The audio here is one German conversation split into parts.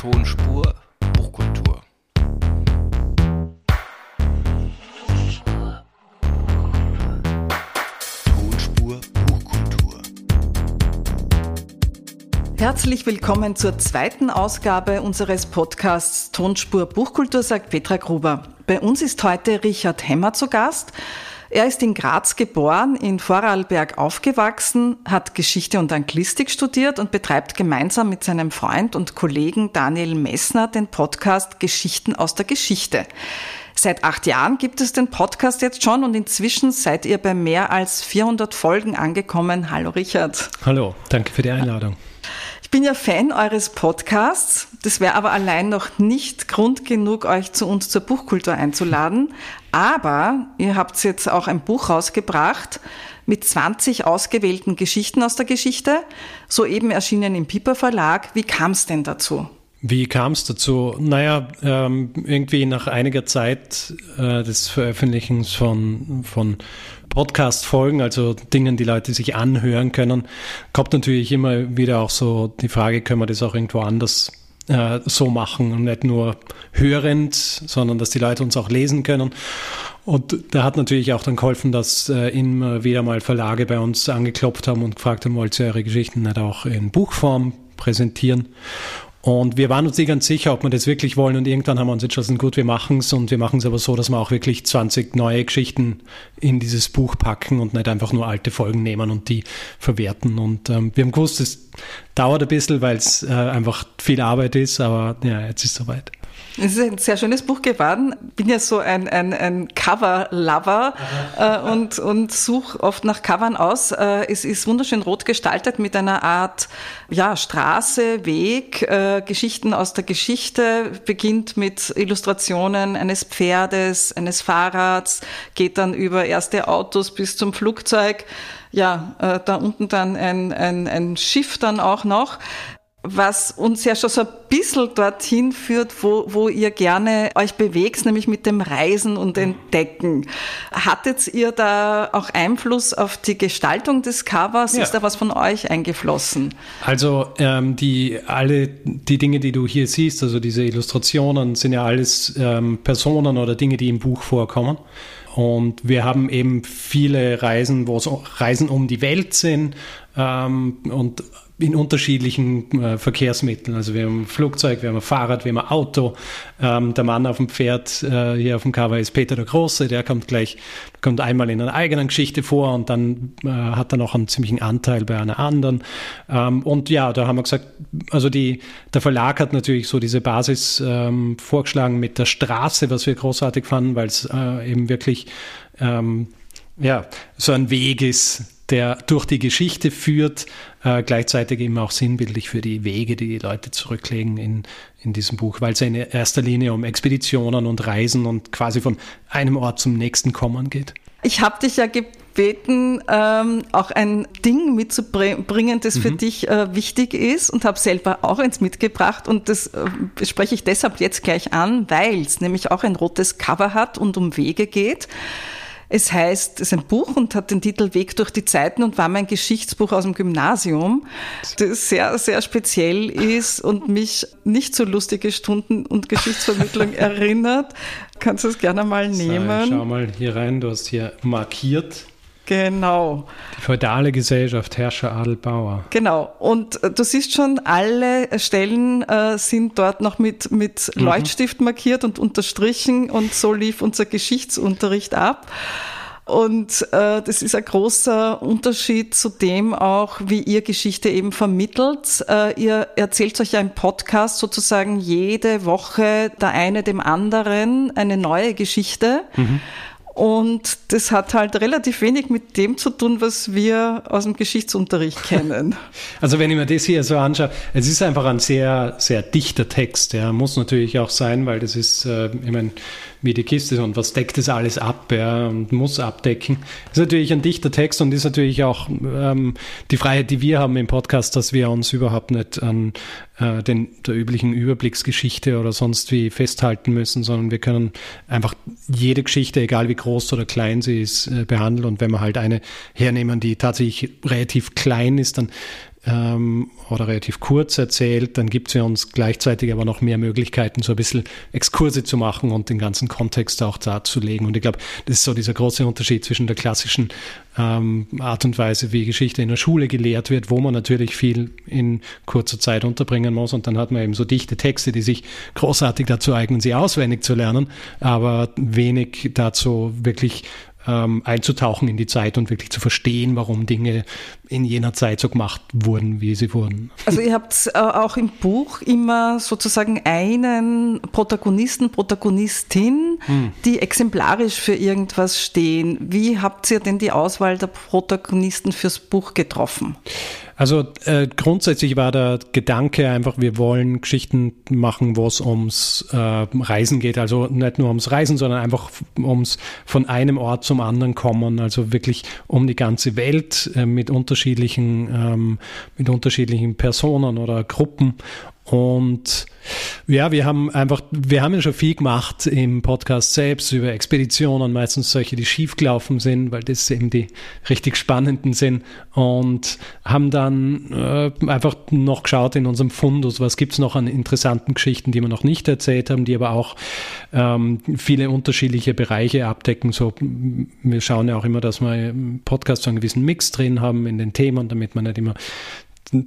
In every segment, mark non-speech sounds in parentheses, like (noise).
Tonspur Buchkultur. Tonspur Buchkultur. Herzlich willkommen zur zweiten Ausgabe unseres Podcasts Tonspur Buchkultur, sagt Petra Gruber. Bei uns ist heute Richard Hemmer zu Gast. Er ist in Graz geboren, in Vorarlberg aufgewachsen, hat Geschichte und Anglistik studiert und betreibt gemeinsam mit seinem Freund und Kollegen Daniel Messner den Podcast Geschichten aus der Geschichte. Seit acht Jahren gibt es den Podcast jetzt schon und inzwischen seid ihr bei mehr als 400 Folgen angekommen. Hallo Richard. Hallo, danke für die Einladung. Ich bin ja Fan eures Podcasts. Das wäre aber allein noch nicht Grund genug, euch zu uns zur Buchkultur einzuladen. Aber ihr habt jetzt auch ein Buch rausgebracht mit 20 ausgewählten Geschichten aus der Geschichte, soeben erschienen im Piper Verlag. Wie kam es denn dazu? Wie kam es dazu? Naja, ähm, irgendwie nach einiger Zeit äh, des Veröffentlichens von, von Podcast-Folgen, also Dingen, die Leute sich anhören können, kommt natürlich immer wieder auch so die Frage, können wir das auch irgendwo anders äh, so machen und nicht nur hörend, sondern dass die Leute uns auch lesen können. Und da hat natürlich auch dann geholfen, dass äh, immer wieder mal Verlage bei uns angeklopft haben und gefragt haben, wollt ihr eure Geschichten nicht auch in Buchform präsentieren? Und wir waren uns nicht ganz sicher, ob wir das wirklich wollen. Und irgendwann haben wir uns entschlossen, gut, wir machen es. Und wir machen es aber so, dass wir auch wirklich 20 neue Geschichten in dieses Buch packen und nicht einfach nur alte Folgen nehmen und die verwerten. Und ähm, wir haben gewusst, es dauert ein bisschen, weil es äh, einfach viel Arbeit ist. Aber ja, jetzt ist es soweit. Es ist ein sehr schönes Buch geworden. Bin ja so ein, ein, ein Cover-Lover äh, und, und suche oft nach Covern aus. Äh, es ist wunderschön rot gestaltet mit einer Art ja, Straße, Weg, äh, Geschichten aus der Geschichte. Beginnt mit Illustrationen eines Pferdes, eines Fahrrads, geht dann über erste Autos bis zum Flugzeug ja, äh, da unten dann ein, ein, ein Schiff dann auch noch was uns ja schon so ein bisschen dorthin führt, wo, wo ihr gerne euch bewegt, nämlich mit dem Reisen und Entdecken. Hattet ihr da auch Einfluss auf die Gestaltung des Covers? Ja. Ist da was von euch eingeflossen? Also ähm, die alle die Dinge, die du hier siehst, also diese Illustrationen, sind ja alles ähm, Personen oder Dinge, die im Buch vorkommen. Und wir haben eben viele Reisen, wo es Reisen um die Welt sind ähm, und in unterschiedlichen äh, Verkehrsmitteln. Also wir haben Flugzeug, wir haben Fahrrad, wir haben Auto. Ähm, der Mann auf dem Pferd äh, hier auf dem Cover ist Peter der Große, der kommt gleich, kommt einmal in einer eigenen Geschichte vor und dann äh, hat er noch einen ziemlichen Anteil bei einer anderen. Ähm, und ja, da haben wir gesagt, also die, der Verlag hat natürlich so diese Basis ähm, vorgeschlagen mit der Straße, was wir großartig fanden, weil es äh, eben wirklich ähm, ja, so ein Weg ist, der durch die Geschichte führt, äh, gleichzeitig eben auch sinnbildlich für die Wege, die die Leute zurücklegen in, in diesem Buch, weil es in erster Linie um Expeditionen und Reisen und quasi von einem Ort zum nächsten kommen geht. Ich habe dich ja gebeten, ähm, auch ein Ding mitzubringen, das mhm. für dich äh, wichtig ist und habe selber auch eins mitgebracht und das äh, spreche ich deshalb jetzt gleich an, weil es nämlich auch ein rotes Cover hat und um Wege geht. Es heißt, es ist ein Buch und hat den Titel Weg durch die Zeiten und war mein Geschichtsbuch aus dem Gymnasium, das sehr, sehr speziell ist und mich nicht so lustige Stunden und Geschichtsvermittlung (laughs) erinnert. Kannst du es gerne mal nehmen? So, schau mal hier rein, du hast hier markiert. Genau. Die feudale Gesellschaft, Herrscher, Adel, Bauer. Genau. Und äh, du siehst schon, alle Stellen äh, sind dort noch mit, mit mhm. Leuchtstift markiert und unterstrichen und so lief unser Geschichtsunterricht ab. Und äh, das ist ein großer Unterschied zu dem auch, wie ihr Geschichte eben vermittelt. Äh, ihr erzählt euch ja im Podcast sozusagen jede Woche der eine dem anderen eine neue Geschichte. Mhm. Und das hat halt relativ wenig mit dem zu tun, was wir aus dem Geschichtsunterricht (laughs) kennen. Also wenn ich mir das hier so anschaue, es ist einfach ein sehr, sehr dichter Text. Der muss natürlich auch sein, weil das ist, äh, ich meine, wie die Kiste und was deckt das alles ab ja, und muss abdecken. Das ist natürlich ein dichter Text und ist natürlich auch ähm, die Freiheit, die wir haben im Podcast, dass wir uns überhaupt nicht an äh, den, der üblichen Überblicksgeschichte oder sonst wie festhalten müssen, sondern wir können einfach jede Geschichte, egal wie groß oder klein sie ist, äh, behandeln. Und wenn wir halt eine hernehmen, die tatsächlich relativ klein ist, dann ähm, oder relativ kurz erzählt, dann gibt sie uns gleichzeitig aber noch mehr Möglichkeiten, so ein bisschen Exkurse zu machen und den ganzen Kontext auch darzulegen. Und ich glaube, das ist so dieser große Unterschied zwischen der klassischen ähm, Art und Weise, wie Geschichte in der Schule gelehrt wird, wo man natürlich viel in kurzer Zeit unterbringen muss. Und dann hat man eben so dichte Texte, die sich großartig dazu eignen, sie auswendig zu lernen, aber wenig dazu wirklich ähm, einzutauchen in die Zeit und wirklich zu verstehen, warum Dinge in jener Zeit so gemacht wurden, wie sie wurden. Also ihr habt äh, auch im Buch immer sozusagen einen Protagonisten, Protagonistin, hm. die exemplarisch für irgendwas stehen. Wie habt ihr denn die Auswahl der Protagonisten fürs Buch getroffen? Also äh, grundsätzlich war der Gedanke einfach, wir wollen Geschichten machen, wo es ums äh, Reisen geht. Also nicht nur ums Reisen, sondern einfach ums von einem Ort zum anderen kommen. Also wirklich um die ganze Welt äh, mit unterschiedlichen, ähm, mit unterschiedlichen Personen oder Gruppen. Und ja, wir haben einfach, wir haben ja schon viel gemacht im Podcast selbst über Expeditionen, meistens solche, die schiefgelaufen sind, weil das eben die richtig spannenden sind. Und haben dann äh, einfach noch geschaut in unserem Fundus, was gibt's noch an interessanten Geschichten, die wir noch nicht erzählt haben, die aber auch ähm, viele unterschiedliche Bereiche abdecken. So, wir schauen ja auch immer, dass wir im Podcast so einen gewissen Mix drin haben in den Themen, damit man nicht immer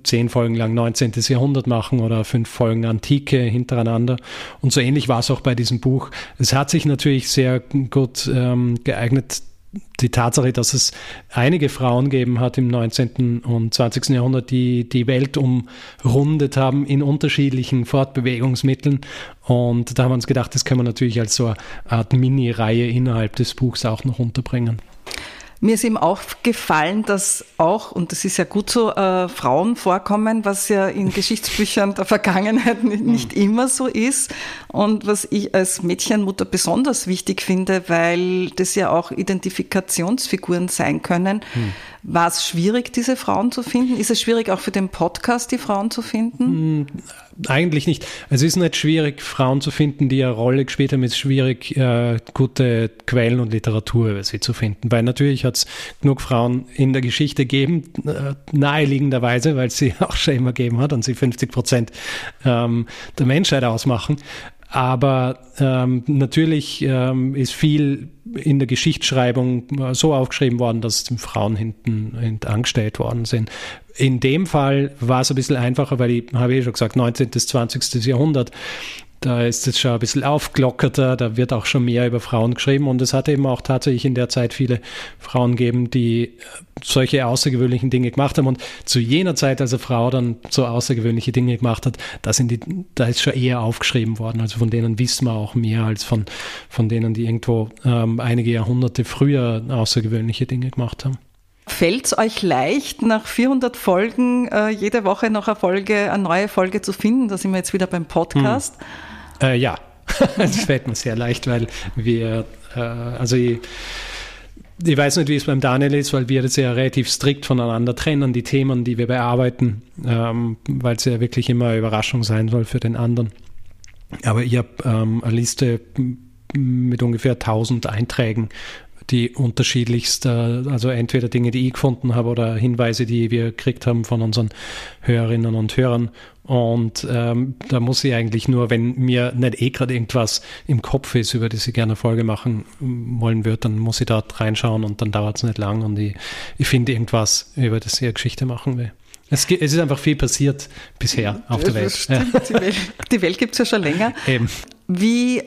zehn Folgen lang 19. Jahrhundert machen oder fünf Folgen Antike hintereinander. Und so ähnlich war es auch bei diesem Buch. Es hat sich natürlich sehr gut ähm, geeignet, die Tatsache, dass es einige Frauen gegeben hat im 19. und 20. Jahrhundert, die die Welt umrundet haben in unterschiedlichen Fortbewegungsmitteln. Und da haben wir uns gedacht, das können wir natürlich als so eine Art Mini-Reihe innerhalb des Buchs auch noch unterbringen. Mir ist eben aufgefallen, dass auch, und das ist ja gut so, äh, Frauen vorkommen, was ja in (laughs) Geschichtsbüchern der Vergangenheit nicht, nicht immer so ist. Und was ich als Mädchenmutter besonders wichtig finde, weil das ja auch Identifikationsfiguren sein können. Mhm. War es schwierig, diese Frauen zu finden? Ist es schwierig, auch für den Podcast die Frauen zu finden? Mhm eigentlich nicht. Es ist nicht schwierig, Frauen zu finden, die eine Rolle gespielt haben. Es ist schwierig, äh, gute Quellen und Literatur über sie zu finden. Weil natürlich hat es genug Frauen in der Geschichte gegeben, äh, naheliegenderweise, weil es sie (laughs) auch schon immer gegeben hat und sie 50 Prozent ähm, der Menschheit ausmachen. Aber ähm, natürlich ähm, ist viel in der Geschichtsschreibung äh, so aufgeschrieben worden, dass Frauen hinten, hinten angestellt worden sind. In dem Fall war es ein bisschen einfacher, weil ich habe eh schon gesagt, 19. bis 20. Jahrhundert da ist es schon ein bisschen aufgelockerter, da wird auch schon mehr über Frauen geschrieben und es hat eben auch tatsächlich in der Zeit viele Frauen gegeben, die äh, solche außergewöhnlichen Dinge gemacht haben und zu jener Zeit, als eine Frau dann so außergewöhnliche Dinge gemacht hat, da, sind die, da ist schon eher aufgeschrieben worden, also von denen wissen wir auch mehr als von, von denen, die irgendwo ähm, einige Jahrhunderte früher außergewöhnliche Dinge gemacht haben. Fällt es euch leicht, nach 400 Folgen äh, jede Woche noch eine Folge, eine neue Folge zu finden? Da sind wir jetzt wieder beim Podcast. Hm. Äh, ja, (laughs) das fällt mir sehr leicht, weil wir, äh, also ich, ich weiß nicht, wie es beim Daniel ist, weil wir das ja relativ strikt voneinander trennen, die Themen, die wir bearbeiten, ähm, weil es ja wirklich immer eine Überraschung sein soll für den anderen. Aber ich habe ähm, eine Liste mit ungefähr 1000 Einträgen die unterschiedlichste, also entweder Dinge, die ich gefunden habe oder Hinweise, die wir gekriegt haben von unseren Hörerinnen und Hörern. Und ähm, da muss ich eigentlich nur, wenn mir nicht eh gerade irgendwas im Kopf ist, über das ich gerne eine Folge machen wollen würde, dann muss ich dort reinschauen und dann dauert es nicht lang und ich, ich finde irgendwas, über das ich eine Geschichte machen will. Es, ist einfach viel passiert bisher auf der Welt. Ja. Die Welt, die Welt gibt es ja schon länger. (laughs) Eben. Wie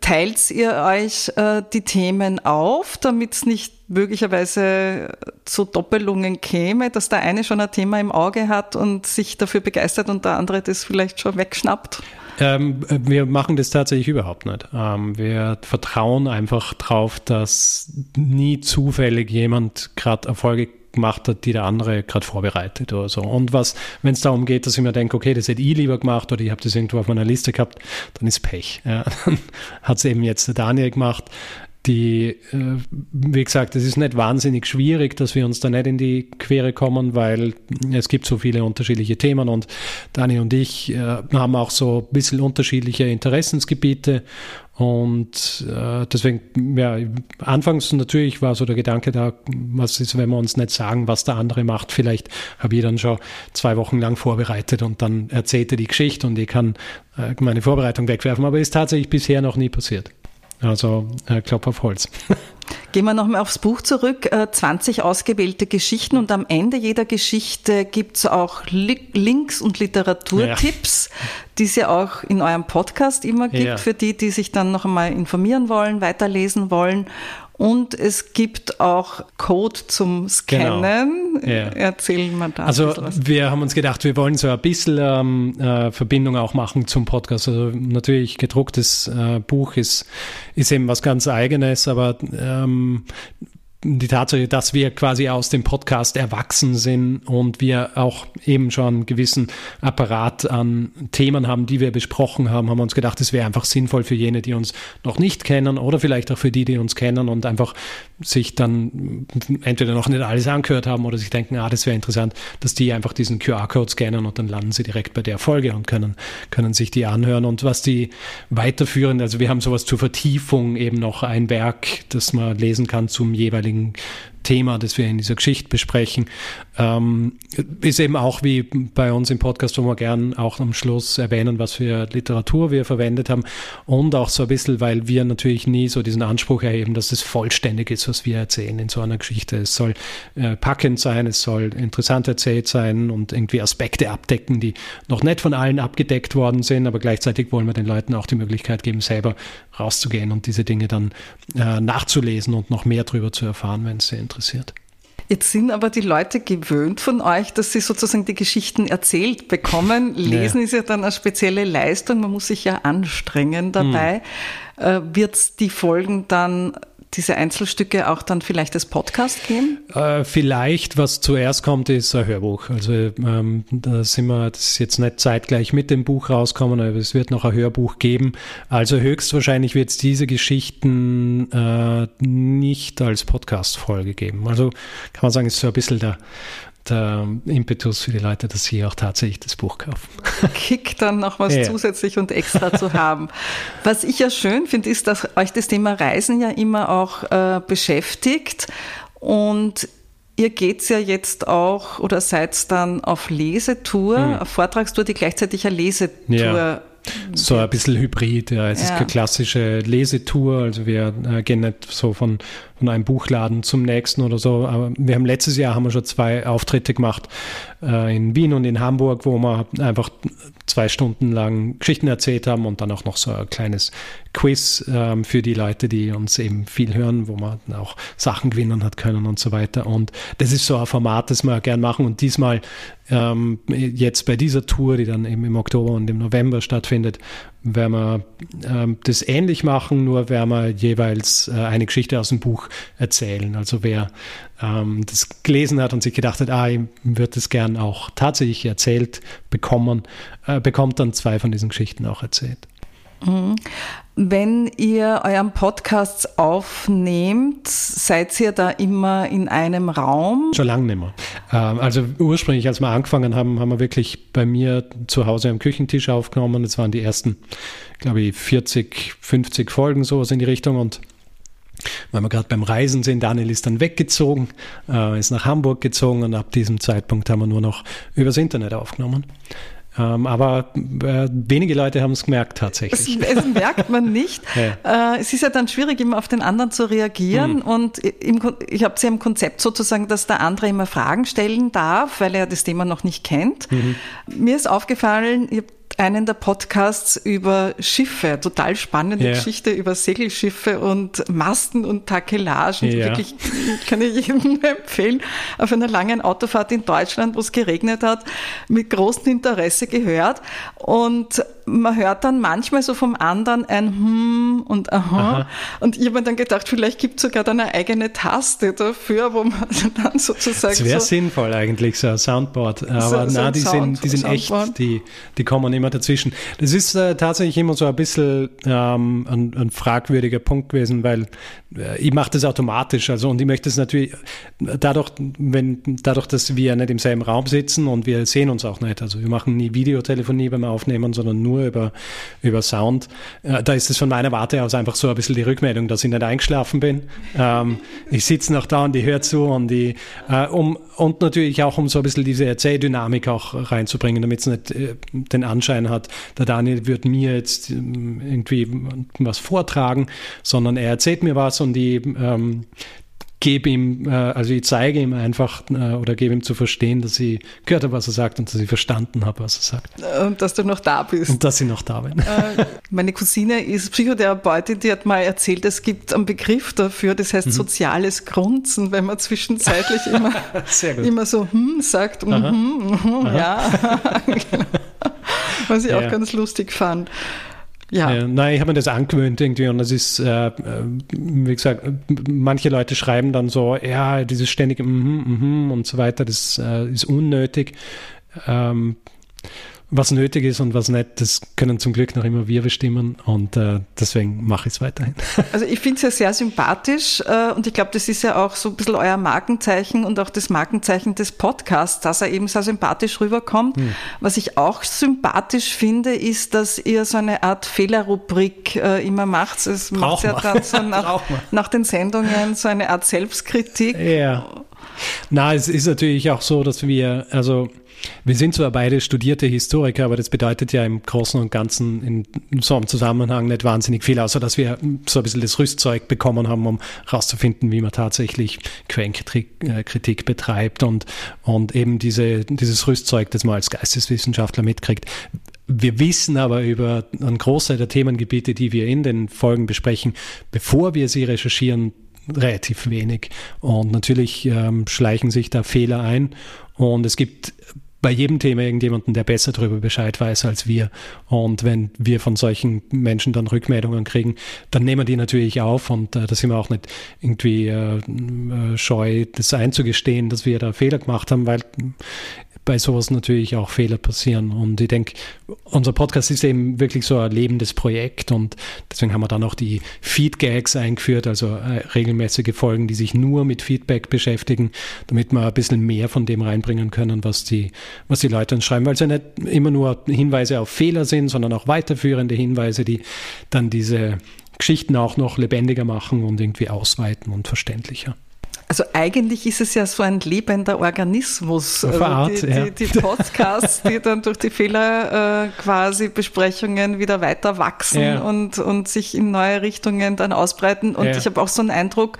teilt ihr euch äh, die Themen auf, damit es nicht möglicherweise zu Doppelungen käme, dass der eine schon ein Thema im Auge hat und sich dafür begeistert und der andere das vielleicht schon wegschnappt? Ähm, wir machen das tatsächlich überhaupt nicht. Ähm, wir vertrauen einfach drauf, dass nie zufällig jemand gerade Erfolge gemacht hat, die der andere gerade vorbereitet oder so. Und was, wenn es darum geht, dass ich mir denke, okay, das hätte ich lieber gemacht oder ich habe das irgendwo auf meiner Liste gehabt, dann ist Pech. Ja, (laughs) dann hat es eben jetzt der Daniel gemacht. Die, äh, wie gesagt, es ist nicht wahnsinnig schwierig, dass wir uns da nicht in die Quere kommen, weil es gibt so viele unterschiedliche Themen und Dani und ich äh, haben auch so ein bisschen unterschiedliche Interessensgebiete und äh, deswegen, ja, anfangs natürlich war so der Gedanke da, was ist, wenn wir uns nicht sagen, was der andere macht. Vielleicht habe ich dann schon zwei Wochen lang vorbereitet und dann erzählte die Geschichte und ich kann meine Vorbereitung wegwerfen. Aber ist tatsächlich bisher noch nie passiert. Also äh, Klopf auf Holz. (laughs) Gehen wir nochmal aufs Buch zurück. 20 äh, ausgewählte Geschichten und am Ende jeder Geschichte gibt es auch Links und Literaturtipps, ja. die es ja auch in eurem Podcast immer gibt, ja. für die, die sich dann noch einmal informieren wollen, weiterlesen wollen. Und es gibt auch Code zum Scannen. Genau. Ja. Erzähl mal da. Also wir haben uns gedacht, wir wollen so ein bisschen ähm, äh, Verbindung auch machen zum Podcast. Also natürlich gedrucktes äh, Buch ist, ist eben was ganz eigenes, aber ähm, die Tatsache, dass wir quasi aus dem Podcast erwachsen sind und wir auch eben schon einen gewissen Apparat an Themen haben, die wir besprochen haben, haben wir uns gedacht, es wäre einfach sinnvoll für jene, die uns noch nicht kennen oder vielleicht auch für die, die uns kennen und einfach sich dann entweder noch nicht alles angehört haben oder sich denken, ah, das wäre interessant, dass die einfach diesen QR-Code scannen und dann landen sie direkt bei der Folge und können, können sich die anhören. Und was die weiterführen, also wir haben sowas zur Vertiefung eben noch ein Werk, das man lesen kann zum jeweiligen Dingen Thema, das wir in dieser Geschichte besprechen, ähm, ist eben auch wie bei uns im Podcast, wo wir gern auch am Schluss erwähnen, was für Literatur wir verwendet haben und auch so ein bisschen, weil wir natürlich nie so diesen Anspruch erheben, dass es vollständig ist, was wir erzählen in so einer Geschichte. Es soll äh, packend sein, es soll interessant erzählt sein und irgendwie Aspekte abdecken, die noch nicht von allen abgedeckt worden sind, aber gleichzeitig wollen wir den Leuten auch die Möglichkeit geben, selber rauszugehen und diese Dinge dann äh, nachzulesen und noch mehr darüber zu erfahren, wenn es sie interessiert. Jetzt sind aber die Leute gewöhnt von euch, dass sie sozusagen die Geschichten erzählt bekommen. (laughs) Lesen ja. ist ja dann eine spezielle Leistung, man muss sich ja anstrengen dabei. Hm. Äh, Wird es die Folgen dann diese Einzelstücke auch dann vielleicht als Podcast geben? Äh, vielleicht, was zuerst kommt, ist ein Hörbuch. Also ähm, da sind wir, das ist jetzt nicht zeitgleich mit dem Buch rauskommen, aber es wird noch ein Hörbuch geben. Also höchstwahrscheinlich wird es diese Geschichten äh, nicht als Podcast-Folge geben. Also kann man sagen, ist so ein bisschen der der Impetus für die Leute, dass sie auch tatsächlich das Buch kaufen. (laughs) Kick dann noch was ja. zusätzlich und extra zu (laughs) haben. Was ich ja schön finde, ist, dass euch das Thema Reisen ja immer auch äh, beschäftigt und Ihr geht ja jetzt auch oder seid dann auf Lesetour, mhm. auf Vortragstour, die gleichzeitig eine Lesetour ja. So ein bisschen Hybrid, ja. Es ja. ist keine klassische Lesetour, also wir äh, gehen nicht so von von einem Buchladen zum nächsten oder so. Aber wir haben letztes Jahr haben wir schon zwei Auftritte gemacht äh, in Wien und in Hamburg, wo wir einfach zwei Stunden lang Geschichten erzählt haben und dann auch noch so ein kleines Quiz ähm, für die Leute, die uns eben viel hören, wo man auch Sachen gewinnen hat können und so weiter. Und das ist so ein Format, das wir gern machen. Und diesmal ähm, jetzt bei dieser Tour, die dann eben im Oktober und im November stattfindet, werden wir ähm, das ähnlich machen, nur werden wir jeweils äh, eine Geschichte aus dem Buch erzählen. Also wer ähm, das gelesen hat und sich gedacht hat, ah, ich würde das gern auch tatsächlich erzählt bekommen, äh, bekommt dann zwei von diesen Geschichten auch erzählt. Mhm. Wenn ihr euren Podcast aufnehmt, seid ihr da immer in einem Raum? Schon lange nicht mehr. Ähm, also ursprünglich, als wir angefangen haben, haben wir wirklich bei mir zu Hause am Küchentisch aufgenommen. Das waren die ersten, glaube ich, 40, 50 Folgen, sowas in die Richtung. Und weil wir gerade beim Reisen sind, Daniel ist dann weggezogen, äh, ist nach Hamburg gezogen und ab diesem Zeitpunkt haben wir nur noch übers Internet aufgenommen. Ähm, aber äh, wenige Leute haben es gemerkt tatsächlich. Es, es merkt man (laughs) nicht. ja. äh, es ist ja dann schwierig, immer auf den anderen zu reagieren. Mhm. Und im, ich habe es ja im Konzept sozusagen, dass der andere immer Fragen stellen darf, weil er das Thema noch nicht kennt. Mhm. Mir ist aufgefallen, ich habe einen der Podcasts über Schiffe, total spannende yeah. Geschichte über Segelschiffe und Masten und Takelagen. Yeah. Wirklich (laughs) kann ich jedem empfehlen. Auf einer langen Autofahrt in Deutschland, wo es geregnet hat, mit großem Interesse gehört. Und man hört dann manchmal so vom anderen ein Hm und Aha. Aha. Und ich habe mir dann gedacht, vielleicht gibt es sogar dann eine eigene Taste dafür, wo man (laughs) dann sozusagen. Das wäre so sinnvoll eigentlich, so ein Soundboard. Aber so, so die, Sound, sind, die sind echt, die, die kommen immer dazwischen. Das ist äh, tatsächlich immer so ein bisschen ähm, ein, ein fragwürdiger Punkt gewesen, weil äh, ich mache das automatisch. Also und ich möchte es natürlich dadurch, wenn dadurch, dass wir nicht im selben Raum sitzen und wir sehen uns auch nicht. Also wir machen nie Videotelefonie beim Aufnehmen, sondern nur über, über Sound. Äh, da ist es von meiner Warte aus einfach so ein bisschen die Rückmeldung, dass ich nicht eingeschlafen bin. Ähm, ich sitze noch da und ich höre zu und die, äh, um, und natürlich auch um so ein bisschen diese Erzähldynamik auch reinzubringen, damit es nicht äh, den Anschein hat, der Daniel wird mir jetzt ähm, irgendwie was vortragen, sondern er erzählt mir was und die, ähm, gebe ihm, äh, also ich zeige ihm einfach äh, oder gebe ihm zu verstehen, dass ich gehört habe, was er sagt und dass ich verstanden habe, was er sagt. Und dass du noch da bist. Und dass ich noch da bin. Äh, meine Cousine ist Psychotherapeutin, die hat mal erzählt, es gibt einen Begriff dafür, das heißt mhm. soziales Grunzen, wenn man zwischenzeitlich immer, (laughs) immer so hm sagt, mhm, mhm, ja. (laughs) was ich ja. auch ganz lustig fand. Ja. ja. nein, ich habe mir das angewöhnt irgendwie und das ist, äh, äh, wie gesagt, manche Leute schreiben dann so, ja, dieses ständige -hmm, mm und so weiter, das äh, ist unnötig. Ähm, was nötig ist und was nicht, das können zum Glück noch immer wir bestimmen und äh, deswegen mache ich es weiterhin. (laughs) Also ich finde es ja sehr sympathisch äh, und ich glaube, das ist ja auch so ein bisschen euer Markenzeichen und auch das Markenzeichen des Podcasts, dass er eben sehr sympathisch rüberkommt. Hm. Was ich auch sympathisch finde, ist, dass ihr so eine Art Fehlerrubrik äh, immer macht. Es macht ja dann so nach, (laughs) nach den Sendungen so eine Art Selbstkritik. Ja. Na, es ist natürlich auch so, dass wir, also wir sind zwar beide studierte Historiker, aber das bedeutet ja im Großen und Ganzen in so einem Zusammenhang nicht wahnsinnig viel, außer dass wir so ein bisschen das Rüstzeug bekommen haben, um herauszufinden, wie man tatsächlich Quellenkritik betreibt und, und eben diese, dieses Rüstzeug, das man als Geisteswissenschaftler mitkriegt. Wir wissen aber über einen Großteil der Themengebiete, die wir in den Folgen besprechen, bevor wir sie recherchieren, relativ wenig. Und natürlich ähm, schleichen sich da Fehler ein. Und es gibt bei jedem Thema irgendjemanden, der besser darüber Bescheid weiß als wir. Und wenn wir von solchen Menschen dann Rückmeldungen kriegen, dann nehmen wir die natürlich auf und äh, da sind wir auch nicht irgendwie äh, äh scheu, das einzugestehen, dass wir da Fehler gemacht haben, weil bei sowas natürlich auch Fehler passieren. Und ich denke, unser Podcast ist eben wirklich so ein lebendes Projekt und deswegen haben wir dann auch die Feedgags eingeführt, also äh, regelmäßige Folgen, die sich nur mit Feedback beschäftigen, damit wir ein bisschen mehr von dem reinbringen können, was die, was die Leute uns schreiben, weil es ja nicht immer nur Hinweise auf Fehler sind, sondern auch weiterführende Hinweise, die dann diese Geschichten auch noch lebendiger machen und irgendwie ausweiten und verständlicher. Also eigentlich ist es ja so ein lebender Organismus. Also Art, die, ja. die, die, Podcasts, die dann durch die Fehler äh, quasi Besprechungen wieder weiter wachsen ja. und, und sich in neue Richtungen dann ausbreiten. Und ja. ich habe auch so einen Eindruck,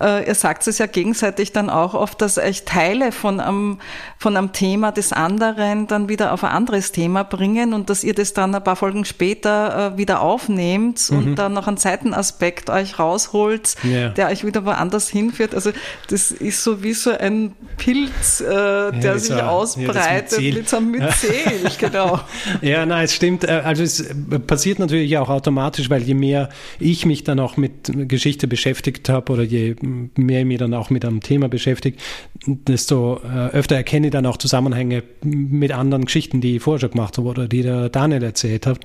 äh, ihr sagt es ja gegenseitig dann auch oft, dass euch Teile von einem, von einem Thema des anderen dann wieder auf ein anderes Thema bringen und dass ihr das dann ein paar Folgen später äh, wieder aufnehmt mhm. und dann noch einen Seitenaspekt euch rausholt, der euch wieder woanders hinführt. Also das ist so wie so ein Pilz, äh, der ja, sich ausbreitet ja, mit so einem Myzel, (laughs) genau. Ja, nein, es stimmt. Äh, also es passiert natürlich auch automatisch, weil je mehr ich mich dann auch mit Geschichte beschäftigt habe oder je mehr ich mich dann auch mit einem Thema beschäftigt, desto äh, öfter erkenne ich dann auch Zusammenhänge mit anderen Geschichten, die ich vorher schon gemacht habe oder die der Daniel erzählt hat.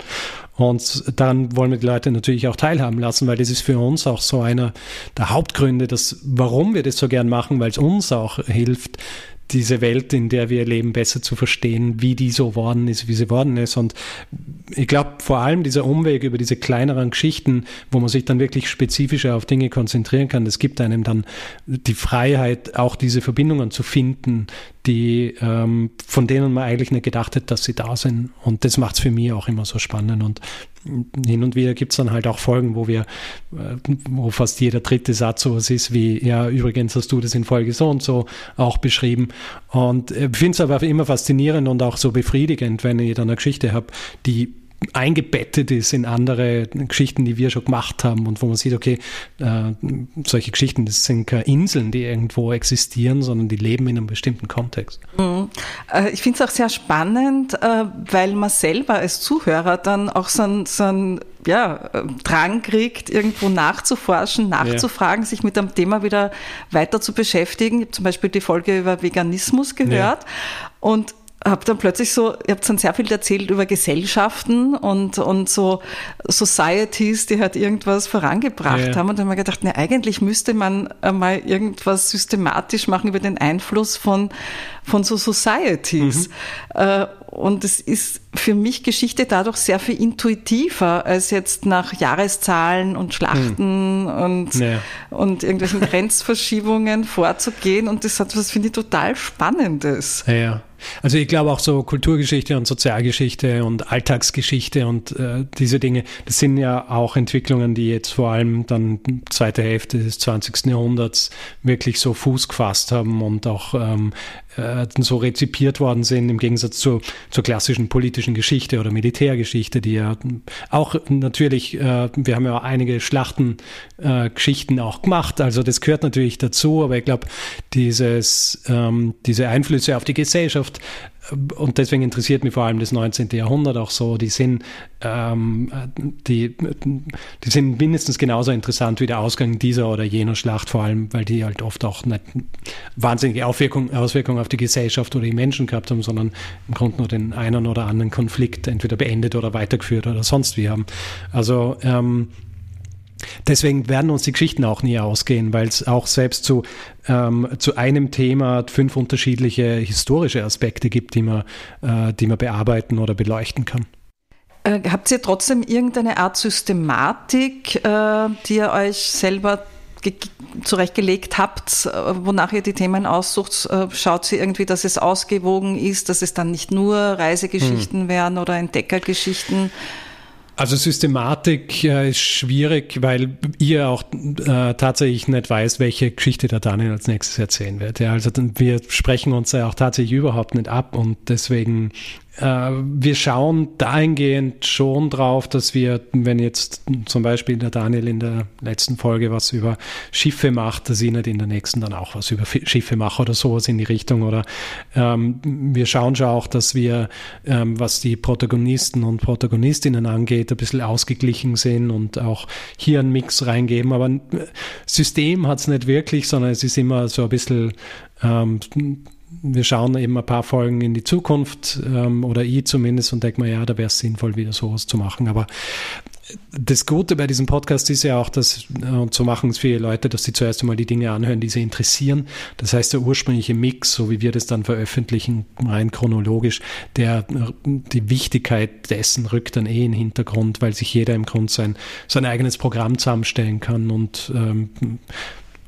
Und dann wollen wir die Leute natürlich auch teilhaben lassen, weil das ist für uns auch so einer der Hauptgründe, dass, warum wir das so gern machen, weil es uns auch hilft, diese Welt, in der wir leben, besser zu verstehen, wie die so worden ist, wie sie worden ist. Und ich glaube, vor allem dieser Umweg über diese kleineren Geschichten, wo man sich dann wirklich spezifischer auf Dinge konzentrieren kann, das gibt einem dann die Freiheit, auch diese Verbindungen zu finden, die ähm, von denen man eigentlich nicht gedacht hat, dass sie da sind. Und das macht es für mich auch immer so spannend. Und hin und wieder gibt es dann halt auch Folgen, wo wir, äh, wo fast jeder dritte Satz sowas ist wie, ja, übrigens hast du das in Folge so und so auch beschrieben. Und ich finde es aber immer faszinierend und auch so befriedigend, wenn ich dann eine Geschichte habe, die eingebettet ist in andere Geschichten, die wir schon gemacht haben und wo man sieht, okay, äh, solche Geschichten, das sind keine Inseln, die irgendwo existieren, sondern die leben in einem bestimmten Kontext. Mhm. Äh, ich finde es auch sehr spannend, äh, weil man selber als Zuhörer dann auch so ein, so ein ja, äh, Drang kriegt, irgendwo nachzuforschen, nachzufragen, ja. sich mit dem Thema wieder weiter zu beschäftigen. Ich habe zum Beispiel die Folge über Veganismus gehört ja. und habe dann plötzlich so, ihr habt dann sehr viel erzählt über Gesellschaften und, und so Societies, die halt irgendwas vorangebracht ja, ja. haben. Und dann habe ich gedacht, ne, eigentlich müsste man mal irgendwas systematisch machen über den Einfluss von, von so Societies. Mhm. Äh, und es ist für mich Geschichte dadurch sehr viel intuitiver, als jetzt nach Jahreszahlen und Schlachten mhm. und, ja. und irgendwelchen (laughs) Grenzverschiebungen vorzugehen. Und das hat was, finde ich, total Spannendes. Ja. Also ich glaube auch so Kulturgeschichte und Sozialgeschichte und Alltagsgeschichte und äh, diese Dinge, das sind ja auch Entwicklungen, die jetzt vor allem dann zweite Hälfte des 20. Jahrhunderts wirklich so Fuß gefasst haben und auch ähm, äh, so rezipiert worden sind, im Gegensatz zur, zur klassischen politischen Geschichte oder Militärgeschichte, die ja auch natürlich, äh, wir haben ja einige Schlachtengeschichten äh, auch gemacht, also das gehört natürlich dazu, aber ich glaube, ähm, diese Einflüsse auf die Gesellschaft und deswegen interessiert mich vor allem das 19. Jahrhundert auch so. Die sind, ähm, die, die sind mindestens genauso interessant wie der Ausgang dieser oder jener Schlacht, vor allem, weil die halt oft auch nicht wahnsinnige Auswirkungen Auswirkung auf die Gesellschaft oder die Menschen gehabt haben, sondern im Grunde nur den einen oder anderen Konflikt entweder beendet oder weitergeführt oder sonst wie haben. Also ähm, Deswegen werden uns die Geschichten auch nie ausgehen, weil es auch selbst zu, ähm, zu einem Thema fünf unterschiedliche historische Aspekte gibt, die man, äh, die man bearbeiten oder beleuchten kann. Äh, habt ihr trotzdem irgendeine Art Systematik, äh, die ihr euch selber zurechtgelegt habt, äh, wonach ihr die Themen aussucht, äh, schaut sie irgendwie, dass es ausgewogen ist, dass es dann nicht nur Reisegeschichten hm. wären oder Entdeckergeschichten? Also Systematik äh, ist schwierig, weil ihr auch äh, tatsächlich nicht weiß, welche Geschichte der Daniel als nächstes erzählen wird. Ja, also wir sprechen uns ja auch tatsächlich überhaupt nicht ab und deswegen wir schauen dahingehend schon drauf, dass wir, wenn jetzt zum Beispiel der Daniel in der letzten Folge was über Schiffe macht, dass ich nicht in der nächsten dann auch was über Schiffe mache oder sowas in die Richtung. Oder ähm, wir schauen schon auch, dass wir, ähm, was die Protagonisten und Protagonistinnen angeht, ein bisschen ausgeglichen sind und auch hier einen Mix reingeben. Aber ein System hat es nicht wirklich, sondern es ist immer so ein bisschen ähm, wir schauen eben ein paar Folgen in die Zukunft ähm, oder ich zumindest und denke mir, ja, da wäre es sinnvoll, wieder sowas zu machen. Aber das Gute bei diesem Podcast ist ja auch, dass, äh, und so machen es viele Leute, dass sie zuerst einmal die Dinge anhören, die sie interessieren. Das heißt, der ursprüngliche Mix, so wie wir das dann veröffentlichen, rein chronologisch, der, die Wichtigkeit dessen rückt dann eh in den Hintergrund, weil sich jeder im Grunde sein, sein eigenes Programm zusammenstellen kann und ähm,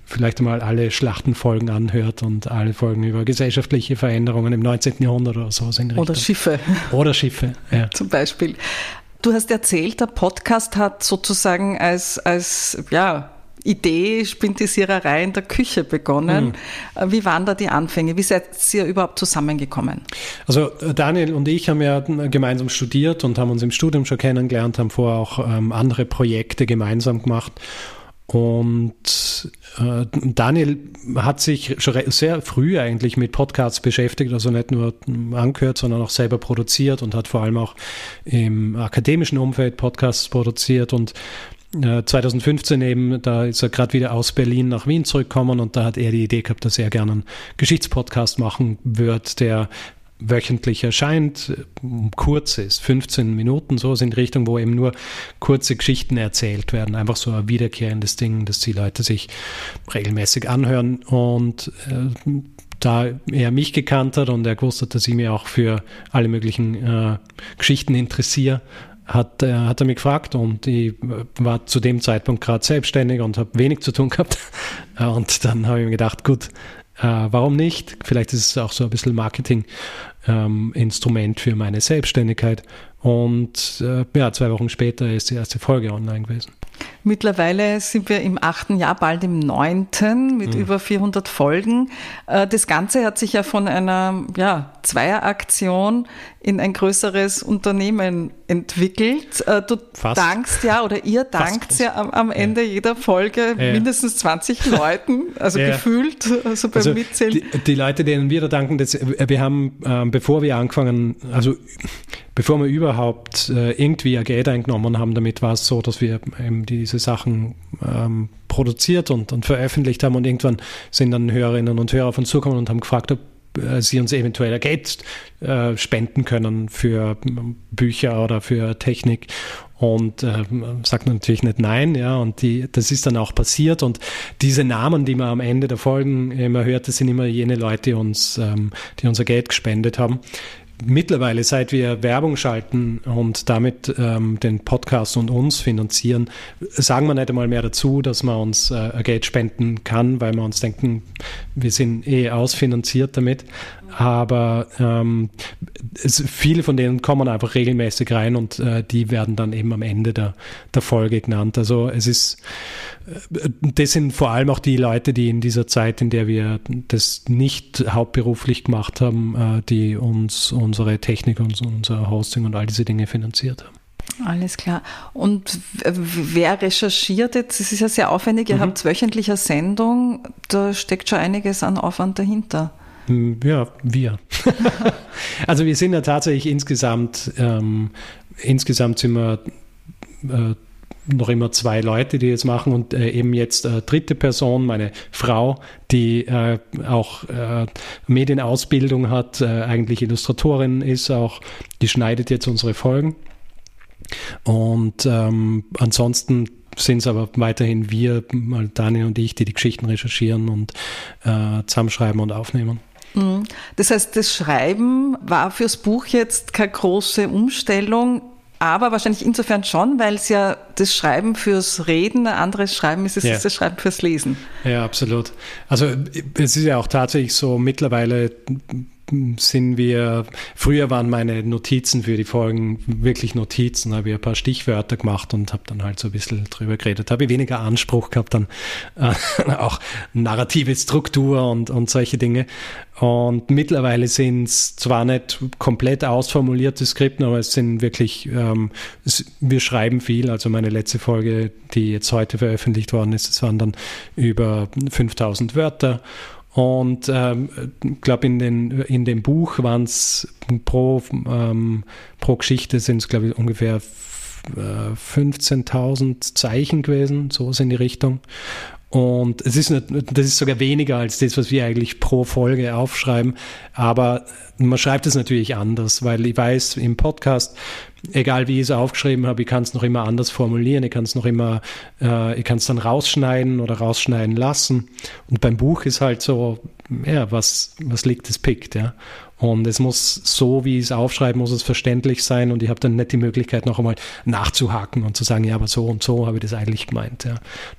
vielleicht einmal alle Schlachtenfolgen anhört und alle Folgen über gesellschaftliche Veränderungen im 19. Jahrhundert oder so sind. Oder Schiffe. Oder Schiffe, ja. (laughs) Zum Beispiel. Du hast erzählt, der Podcast hat sozusagen als, als ja, Idee, Spintisiererei in der Küche begonnen. Mhm. Wie waren da die Anfänge? Wie seid ihr überhaupt zusammengekommen? Also Daniel und ich haben ja gemeinsam studiert und haben uns im Studium schon kennengelernt, haben vorher auch ähm, andere Projekte gemeinsam gemacht und äh, Daniel hat sich schon sehr früh eigentlich mit Podcasts beschäftigt, also nicht nur angehört, sondern auch selber produziert und hat vor allem auch im akademischen Umfeld Podcasts produziert. Und 2015 äh, eben, da ist er gerade wieder aus Berlin nach Wien zurückgekommen und da hat er die Idee gehabt, dass er gerne einen Geschichtspodcast machen wird, der wöchentlich erscheint, kurz ist, 15 Minuten, so in Richtung, wo eben nur kurze Geschichten erzählt werden. Einfach so ein wiederkehrendes Ding, dass die Leute sich regelmäßig anhören. Und äh, da er mich gekannt hat und er gewusst hat, dass ich mich auch für alle möglichen äh, Geschichten interessiere, hat, äh, hat er mich gefragt und ich war zu dem Zeitpunkt gerade selbstständig und habe wenig zu tun gehabt. (laughs) Und dann habe ich mir gedacht, gut, äh, warum nicht? Vielleicht ist es auch so ein bisschen Marketing-Instrument ähm, für meine Selbstständigkeit. Und äh, ja, zwei Wochen später ist die erste Folge online gewesen. Mittlerweile sind wir im achten Jahr, bald im neunten, mit mhm. über 400 Folgen. Äh, das Ganze hat sich ja von einer ja, Zweieraktion in ein größeres Unternehmen entwickelt. Äh, du Fast. dankst ja oder ihr dankt ja am, am, Ende ja. jeder Folge ja. mindestens 20 (laughs) Leuten, also ja. gefühlt, also beim also Mitzählen. Die, die, Leute, denen wir da danken, das, wir haben, ähm, bevor wir angefangen, also bevor wir überhaupt äh, irgendwie ein Geld eingenommen haben, damit war es so, dass wir eben diese Sachen ähm, produziert und, und, veröffentlicht haben. Und irgendwann sind dann Hörerinnen und Hörer auf uns zugekommen und haben gefragt, ob äh, sie uns eventuell Geld äh, spenden können für Bücher oder für Technik. Und äh, sagt natürlich nicht nein, ja, und die, das ist dann auch passiert. Und diese Namen, die man am Ende der Folgen immer hört, das sind immer jene Leute, die uns, ähm, die unser Geld gespendet haben mittlerweile, seit wir Werbung schalten und damit ähm, den Podcast und uns finanzieren, sagen wir nicht einmal mehr dazu, dass man uns äh, Geld spenden kann, weil wir uns denken, wir sind eh ausfinanziert damit. Aber ähm, es, viele von denen kommen einfach regelmäßig rein und äh, die werden dann eben am Ende der, der Folge genannt. Also es ist, äh, das sind vor allem auch die Leute, die in dieser Zeit, in der wir das nicht hauptberuflich gemacht haben, äh, die uns unsere Technik und unser Hosting und all diese Dinge finanziert haben. Alles klar. Und wer recherchiert jetzt? Es ist ja sehr aufwendig. Ihr mhm. habt wöchentliche Sendung. Da steckt schon einiges an Aufwand dahinter. Ja, wir. (laughs) also wir sind ja tatsächlich insgesamt, ähm, insgesamt sind wir äh, noch immer zwei Leute, die es machen und äh, eben jetzt äh, dritte Person, meine Frau, die äh, auch äh, Medienausbildung hat, äh, eigentlich Illustratorin ist, auch die schneidet jetzt unsere Folgen. Und ähm, ansonsten sind es aber weiterhin wir, Daniel und ich, die die Geschichten recherchieren und äh, zusammenschreiben und aufnehmen. Mhm. Das heißt, das Schreiben war fürs Buch jetzt keine große Umstellung, aber wahrscheinlich insofern schon, weil es ja das Schreiben fürs Reden, ein anderes Schreiben ist, es ja. ist das Schreiben fürs Lesen. Ja, absolut. Also es ist ja auch tatsächlich so, mittlerweile sind wir, früher waren meine Notizen für die Folgen wirklich Notizen, habe ich ein paar Stichwörter gemacht und habe dann halt so ein bisschen drüber geredet. Habe ich weniger Anspruch gehabt dann äh, auch narrative Struktur und, und solche Dinge. Und mittlerweile sind es zwar nicht komplett ausformulierte Skripten, aber es sind wirklich, ähm, es, wir schreiben viel. Also meine letzte Folge, die jetzt heute veröffentlicht worden ist, es waren dann über 5000 Wörter. Und ähm, ich glaube, in, in dem Buch waren es pro, ähm, pro Geschichte sind es, glaube ich, ungefähr 15.000 äh, Zeichen gewesen, so in die Richtung. Und es ist, nicht, das ist sogar weniger als das, was wir eigentlich pro Folge aufschreiben. Aber man schreibt es natürlich anders, weil ich weiß, im Podcast, egal wie ich es aufgeschrieben habe, ich kann es noch immer anders formulieren, ich kann es noch immer, äh, ich kann es dann rausschneiden oder rausschneiden lassen. Und beim Buch ist halt so, ja, was, was liegt, es pickt, ja. Und es muss so, wie ich es aufschreibe, muss es verständlich sein und ich habe dann nicht die Möglichkeit, noch einmal nachzuhaken und zu sagen, ja, aber so und so habe ich das eigentlich gemeint. Ja.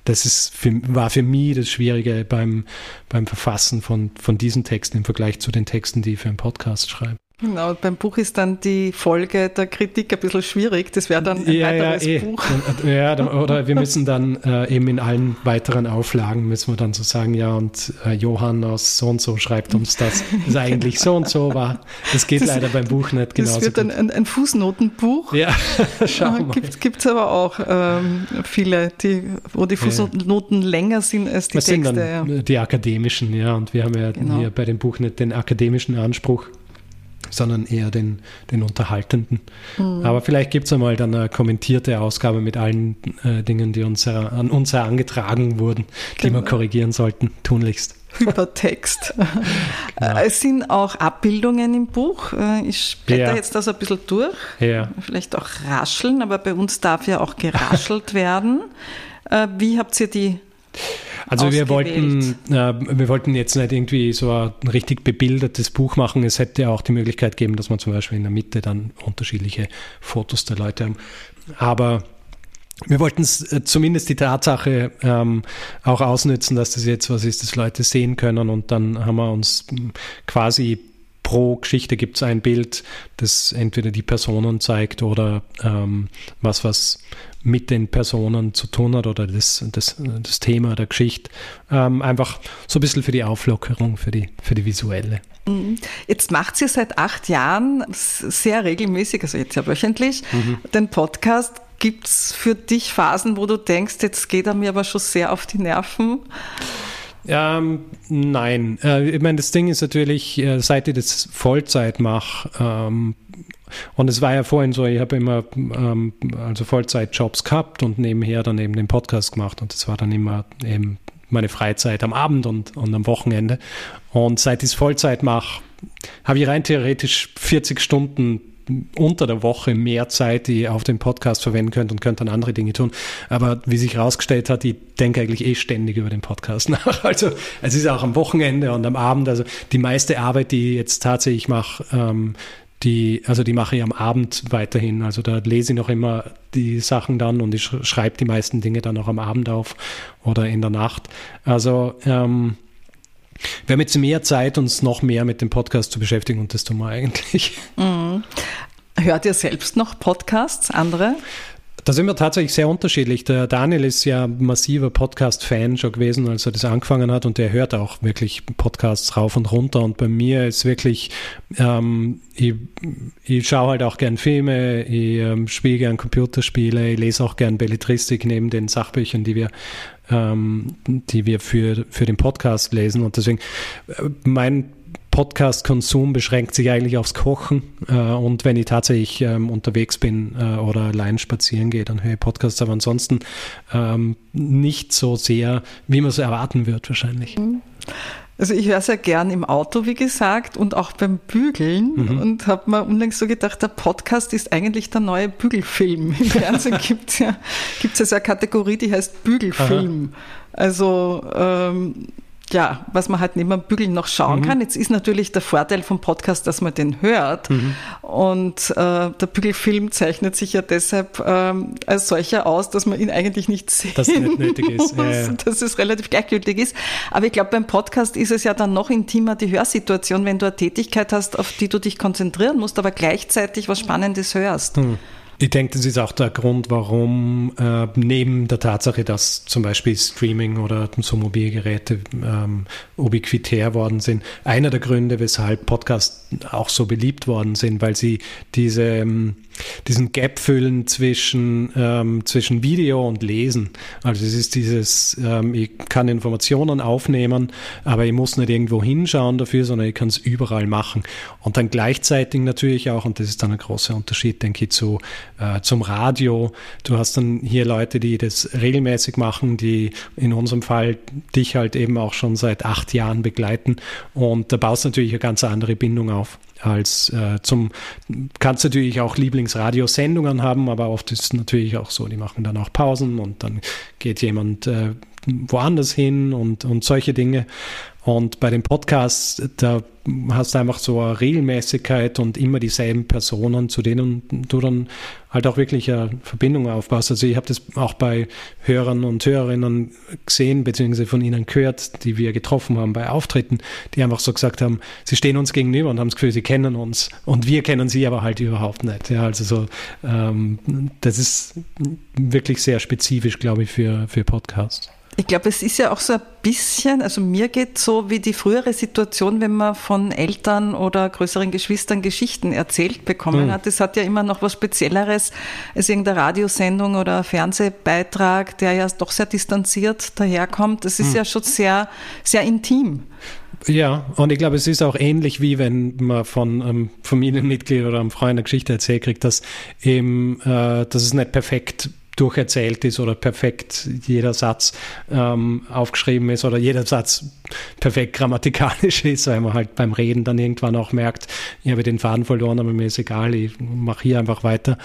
Das ist für, war für mich das Schwierige beim, beim Verfassen von, von diesen Texten im Vergleich zu den Texten, die ich für einen Podcast schreibe. Genau, beim Buch ist dann die Folge der Kritik ein bisschen schwierig. Das wäre dann ein ja, weiteres ja, eh. Buch. Ja, oder wir müssen dann äh, eben in allen weiteren Auflagen müssen wir dann so sagen, ja, und äh, Johann aus so und so schreibt uns das, das eigentlich so und so war. Das geht das, leider beim Buch nicht genauso Das wird dann ein, ein, Fußnotenbuch. Ja, (laughs) schau mal. Gibt es aber auch ähm, viele, die, wo die Fußnoten ja. länger sind als die Was Texte. Sind dann ja. Die akademischen, ja, und wir haben ja genau. hier bei dem Buch nicht den akademischen Anspruch sondern eher den, den Unterhaltenden. Mhm. Aber vielleicht gibt es einmal dann eine kommentierte Ausgabe mit allen äh, Dingen, die uns an uns herangetragen wurden, die genau. wir korrigieren sollten, tunlichst. Hypertext. (laughs) genau. Es sind auch Abbildungen im Buch. Äh, ich blätter ja. jetzt das ein bisschen durch. Ja. Vielleicht auch rascheln, aber bei uns darf ja auch geraschelt (laughs) werden. Äh, wie habt ihr die also wir wollten, äh, wir wollten jetzt nicht irgendwie so ein richtig bebildertes Buch machen. Es hätte auch die Möglichkeit geben, dass man zum Beispiel in der Mitte dann unterschiedliche Fotos der Leute haben. Aber wir wollten äh, zumindest die Tatsache ähm, auch ausnützen, dass das jetzt was ist, das Leute sehen können. Und dann haben wir uns quasi pro Geschichte gibt es ein Bild, das entweder die Personen zeigt oder ähm, was, was mit den Personen zu tun hat oder das, das, das Thema der Geschichte. Ähm, einfach so ein bisschen für die Auflockerung, für die, für die visuelle. Mhm. Jetzt macht sie seit acht Jahren sehr regelmäßig, also jetzt ja wöchentlich, mhm. den Podcast. Gibt es für dich Phasen, wo du denkst, jetzt geht er mir aber schon sehr auf die Nerven? Ähm, nein. Äh, ich meine, das Ding ist natürlich, äh, seit ich das Vollzeit mache, ähm, und es war ja vorhin so, ich habe immer ähm, also Vollzeitjobs gehabt und nebenher dann eben den Podcast gemacht und das war dann immer eben meine Freizeit am Abend und, und am Wochenende. Und seit ich es Vollzeit mache, habe ich rein theoretisch 40 Stunden unter der Woche mehr Zeit, die ihr auf den Podcast verwenden könnt und könnt dann andere Dinge tun. Aber wie sich herausgestellt hat, ich denke eigentlich eh ständig über den Podcast (laughs) nach. Also es ist auch am Wochenende und am Abend. Also die meiste Arbeit, die ich jetzt tatsächlich mache, ähm, die, also die mache ich am Abend weiterhin. Also da lese ich noch immer die Sachen dann und ich schreibe die meisten Dinge dann auch am Abend auf oder in der Nacht. Also ähm, wir haben jetzt mehr Zeit, uns noch mehr mit dem Podcast zu beschäftigen und das tun wir eigentlich. Mhm. Hört ihr selbst noch Podcasts, andere? Da sind wir tatsächlich sehr unterschiedlich. Der Daniel ist ja massiver Podcast-Fan schon gewesen, als er das angefangen hat und der hört auch wirklich Podcasts rauf und runter. Und bei mir ist wirklich, ähm, ich, ich schaue halt auch gern Filme, ich ähm, spiele gern Computerspiele, ich lese auch gern Belletristik neben den Sachbüchern, die wir ähm, die wir für, für den Podcast lesen. Und deswegen, äh, mein Podcast-Konsum beschränkt sich eigentlich aufs Kochen. Äh, und wenn ich tatsächlich ähm, unterwegs bin äh, oder allein spazieren gehe, dann höre ich Podcasts. Aber ansonsten ähm, nicht so sehr, wie man es erwarten wird, wahrscheinlich. Mhm. Also ich höre sehr gern im Auto, wie gesagt, und auch beim Bügeln mhm. und habe mir unlängst so gedacht, der Podcast ist eigentlich der neue Bügelfilm. (laughs) Im Fernsehen (laughs) gibt es ja, gibt's ja so eine Kategorie, die heißt Bügelfilm. Aha. Also ähm, ja, was man halt neben dem Bügeln noch schauen mhm. kann. Jetzt ist natürlich der Vorteil vom Podcast, dass man den hört. Mhm. Und äh, der Bügelfilm zeichnet sich ja deshalb ähm, als solcher aus, dass man ihn eigentlich nicht sehen Dass es nicht nötig ist. (laughs) Muss, ja, ja. Dass es relativ gleichgültig ist. Aber ich glaube, beim Podcast ist es ja dann noch intimer die Hörsituation, wenn du eine Tätigkeit hast, auf die du dich konzentrieren musst, aber gleichzeitig was Spannendes hörst. Mhm. Ich denke, das ist auch der Grund, warum äh, neben der Tatsache, dass zum Beispiel Streaming oder so Mobilgeräte ähm, ubiquitär worden sind, einer der Gründe, weshalb Podcasts auch so beliebt worden sind, weil sie diese ähm, diesen Gap füllen zwischen, ähm, zwischen Video und Lesen. Also es ist dieses, ähm, ich kann Informationen aufnehmen, aber ich muss nicht irgendwo hinschauen dafür, sondern ich kann es überall machen. Und dann gleichzeitig natürlich auch, und das ist dann ein großer Unterschied, denke ich, zu, äh, zum Radio. Du hast dann hier Leute, die das regelmäßig machen, die in unserem Fall dich halt eben auch schon seit acht Jahren begleiten. Und da baust du natürlich eine ganz andere Bindung auf als äh, zum, kannst natürlich auch Lieblingsradiosendungen haben, aber oft ist es natürlich auch so, die machen dann auch Pausen und dann geht jemand äh, woanders hin und, und solche Dinge. Und bei den Podcasts, da hast du einfach so eine Regelmäßigkeit und immer dieselben Personen, zu denen du dann halt auch wirklich eine Verbindung aufbaust. Also ich habe das auch bei Hörern und Hörerinnen gesehen, beziehungsweise von ihnen gehört, die wir getroffen haben bei Auftritten, die einfach so gesagt haben, sie stehen uns gegenüber und haben das Gefühl, sie kennen uns und wir kennen sie aber halt überhaupt nicht. Ja, also so, ähm, das ist wirklich sehr spezifisch, glaube ich, für, für Podcasts. Ich glaube, es ist ja auch so ein bisschen, also mir geht so wie die frühere Situation, wenn man von Eltern oder größeren Geschwistern Geschichten erzählt bekommen mhm. hat. Das hat ja immer noch was Spezielleres als irgendeine Radiosendung oder Fernsehbeitrag, der ja doch sehr distanziert daherkommt. Das ist mhm. ja schon sehr, sehr intim. Ja, und ich glaube, es ist auch ähnlich wie wenn man von einem Familienmitglied oder einem Freund eine Geschichte erzählt kriegt, dass eben, äh, dass es nicht perfekt durcherzählt ist oder perfekt jeder Satz ähm, aufgeschrieben ist oder jeder Satz perfekt grammatikalisch ist, weil man halt beim Reden dann irgendwann auch merkt, ich habe den Faden verloren, aber mir ist egal, ich mache hier einfach weiter.